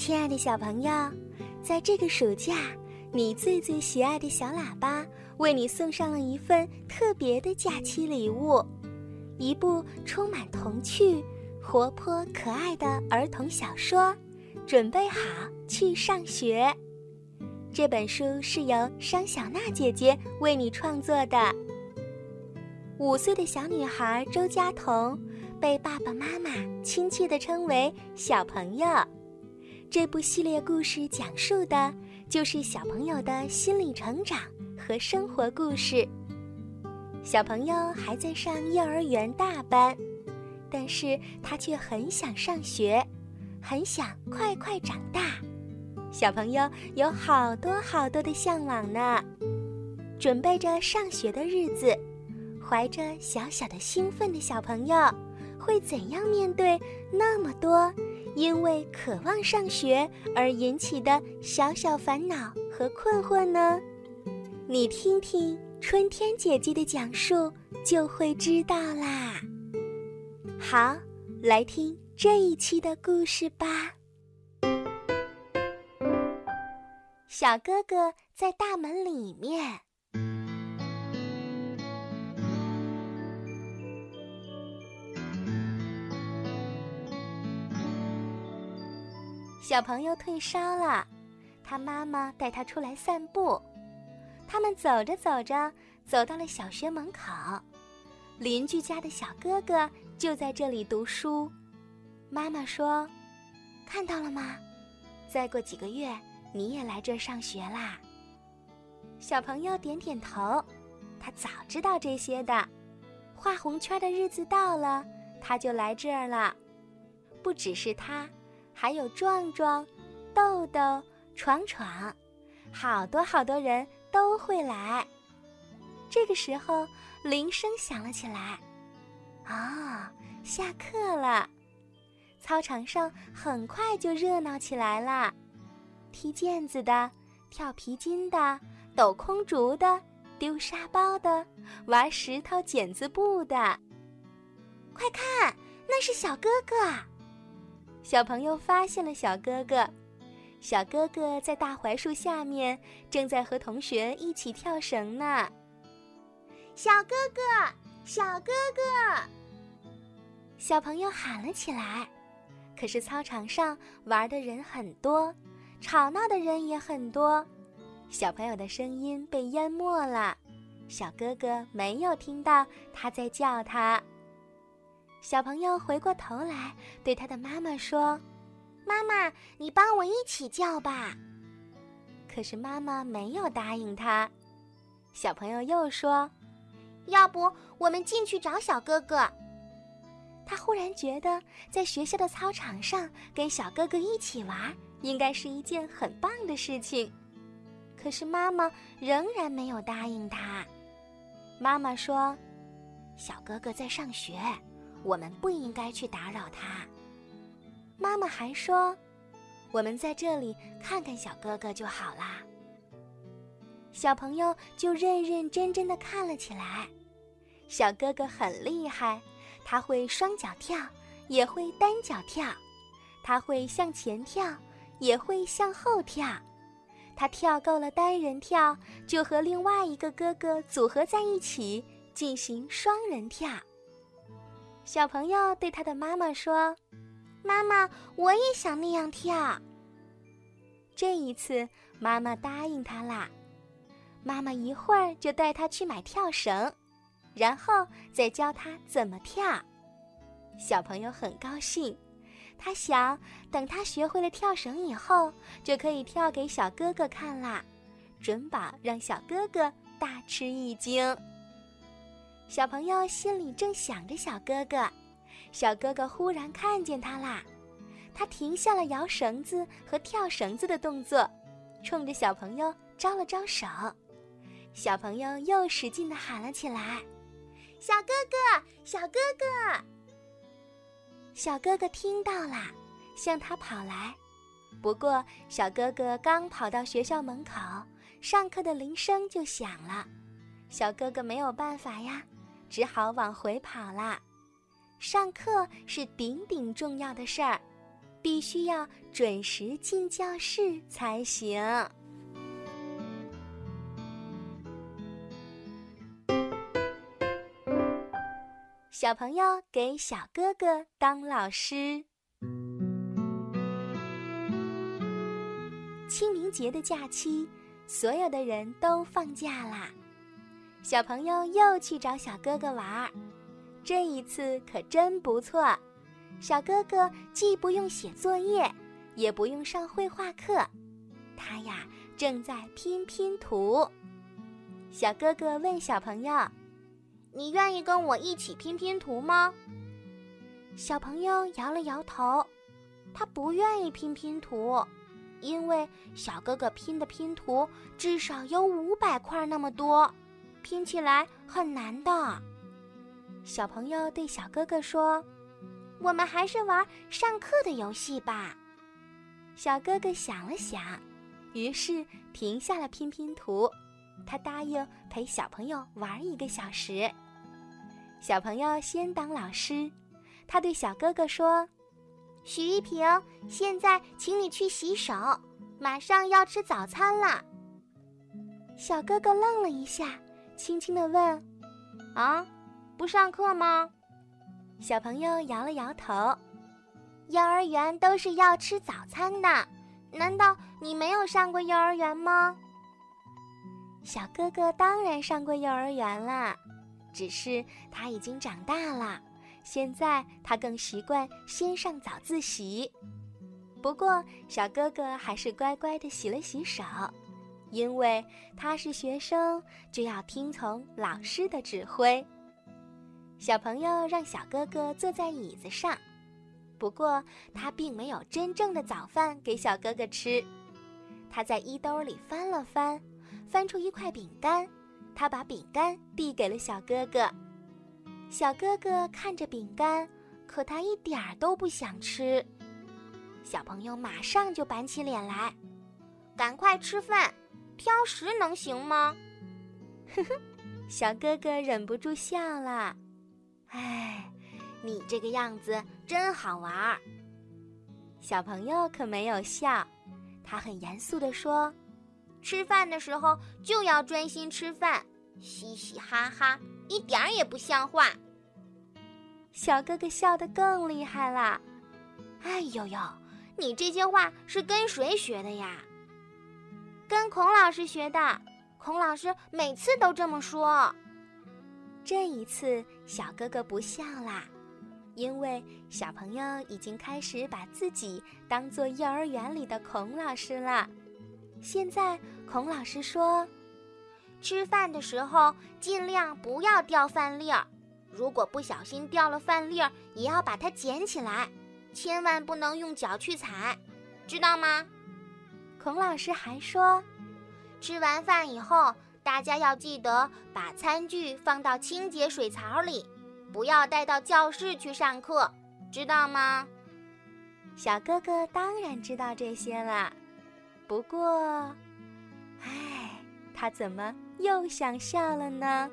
亲爱的小朋友，在这个暑假，你最最喜爱的小喇叭为你送上了一份特别的假期礼物——一部充满童趣、活泼可爱的儿童小说。准备好去上学。这本书是由商小娜姐姐为你创作的。五岁的小女孩周佳彤被爸爸妈妈亲切地称为“小朋友”。这部系列故事讲述的就是小朋友的心理成长和生活故事。小朋友还在上幼儿园大班，但是他却很想上学，很想快快长大。小朋友有好多好多的向往呢，准备着上学的日子，怀着小小的兴奋的小朋友，会怎样面对那么多因为渴望上学而引起的小小烦恼和困惑呢？你听听春天姐姐的讲述，就会知道啦。好，来听这一期的故事吧。小哥哥在大门里面。小朋友退烧了，他妈妈带他出来散步。他们走着走着，走到了小学门口。邻居家的小哥哥就在这里读书。妈妈说：“看到了吗？再过几个月。”你也来这儿上学啦？小朋友点点头，他早知道这些的。画红圈的日子到了，他就来这儿了。不只是他，还有壮壮、豆豆、闯闯，好多好多人都会来。这个时候，铃声响了起来。啊，下课了！操场上很快就热闹起来了。踢毽子的，跳皮筋的，抖空竹的，丢沙包的，玩石头剪子布的。快看，那是小哥哥！小朋友发现了小哥哥，小哥哥在大槐树下面，正在和同学一起跳绳呢。小哥哥，小哥哥！小朋友喊了起来。可是操场上玩的人很多。吵闹的人也很多，小朋友的声音被淹没了。小哥哥没有听到他在叫他。小朋友回过头来对他的妈妈说：“妈妈，你帮我一起叫吧。”可是妈妈没有答应他。小朋友又说：“要不我们进去找小哥哥？”他忽然觉得在学校的操场上跟小哥哥一起玩。应该是一件很棒的事情，可是妈妈仍然没有答应他。妈妈说：“小哥哥在上学，我们不应该去打扰他。”妈妈还说：“我们在这里看看小哥哥就好啦。”小朋友就认认真真的看了起来。小哥哥很厉害，他会双脚跳，也会单脚跳，他会向前跳。也会向后跳，他跳够了单人跳，就和另外一个哥哥组合在一起进行双人跳。小朋友对他的妈妈说：“妈妈，我也想那样跳。”这一次，妈妈答应他啦。妈妈一会儿就带他去买跳绳，然后再教他怎么跳。小朋友很高兴。他想，等他学会了跳绳以后，就可以跳给小哥哥看啦，准保让小哥哥大吃一惊。小朋友心里正想着小哥哥，小哥哥忽然看见他啦，他停下了摇绳子和跳绳子的动作，冲着小朋友招了招手。小朋友又使劲地喊了起来：“小哥哥，小哥哥！”小哥哥听到了，向他跑来。不过，小哥哥刚跑到学校门口，上课的铃声就响了。小哥哥没有办法呀，只好往回跑啦。上课是顶顶重要的事儿，必须要准时进教室才行。小朋友给小哥哥当老师。清明节的假期，所有的人都放假啦。小朋友又去找小哥哥玩儿，这一次可真不错。小哥哥既不用写作业，也不用上绘画课，他呀正在拼拼图。小哥哥问小朋友。你愿意跟我一起拼拼图吗？小朋友摇了摇头，他不愿意拼拼图，因为小哥哥拼的拼图至少有五百块那么多，拼起来很难的。小朋友对小哥哥说：“我们还是玩上课的游戏吧。”小哥哥想了想，于是停下了拼拼图。他答应陪小朋友玩一个小时。小朋友先当老师，他对小哥哥说：“许一平，现在请你去洗手，马上要吃早餐了。”小哥哥愣了一下，轻轻地问：“啊，不上课吗？”小朋友摇了摇头：“幼儿园都是要吃早餐的，难道你没有上过幼儿园吗？”小哥哥当然上过幼儿园了，只是他已经长大了。现在他更习惯先上早自习。不过，小哥哥还是乖乖的洗了洗手，因为他是学生，就要听从老师的指挥。小朋友让小哥哥坐在椅子上，不过他并没有真正的早饭给小哥哥吃。他在衣兜里翻了翻。翻出一块饼干，他把饼干递给了小哥哥。小哥哥看着饼干，可他一点儿都不想吃。小朋友马上就板起脸来：“赶快吃饭，挑食能行吗？”呵呵，小哥哥忍不住笑了。哎，你这个样子真好玩儿。小朋友可没有笑，他很严肃地说。吃饭的时候就要专心吃饭，嘻嘻哈哈，一点儿也不像话。小哥哥笑得更厉害了。哎呦呦，你这些话是跟谁学的呀？跟孔老师学的。孔老师每次都这么说。这一次，小哥哥不笑啦，因为小朋友已经开始把自己当做幼儿园里的孔老师了。现在，孔老师说，吃饭的时候尽量不要掉饭粒儿，如果不小心掉了饭粒儿，也要把它捡起来，千万不能用脚去踩，知道吗？孔老师还说，吃完饭以后，大家要记得把餐具放到清洁水槽里，不要带到教室去上课，知道吗？小哥哥当然知道这些了。不过，唉，他怎么又想笑了呢？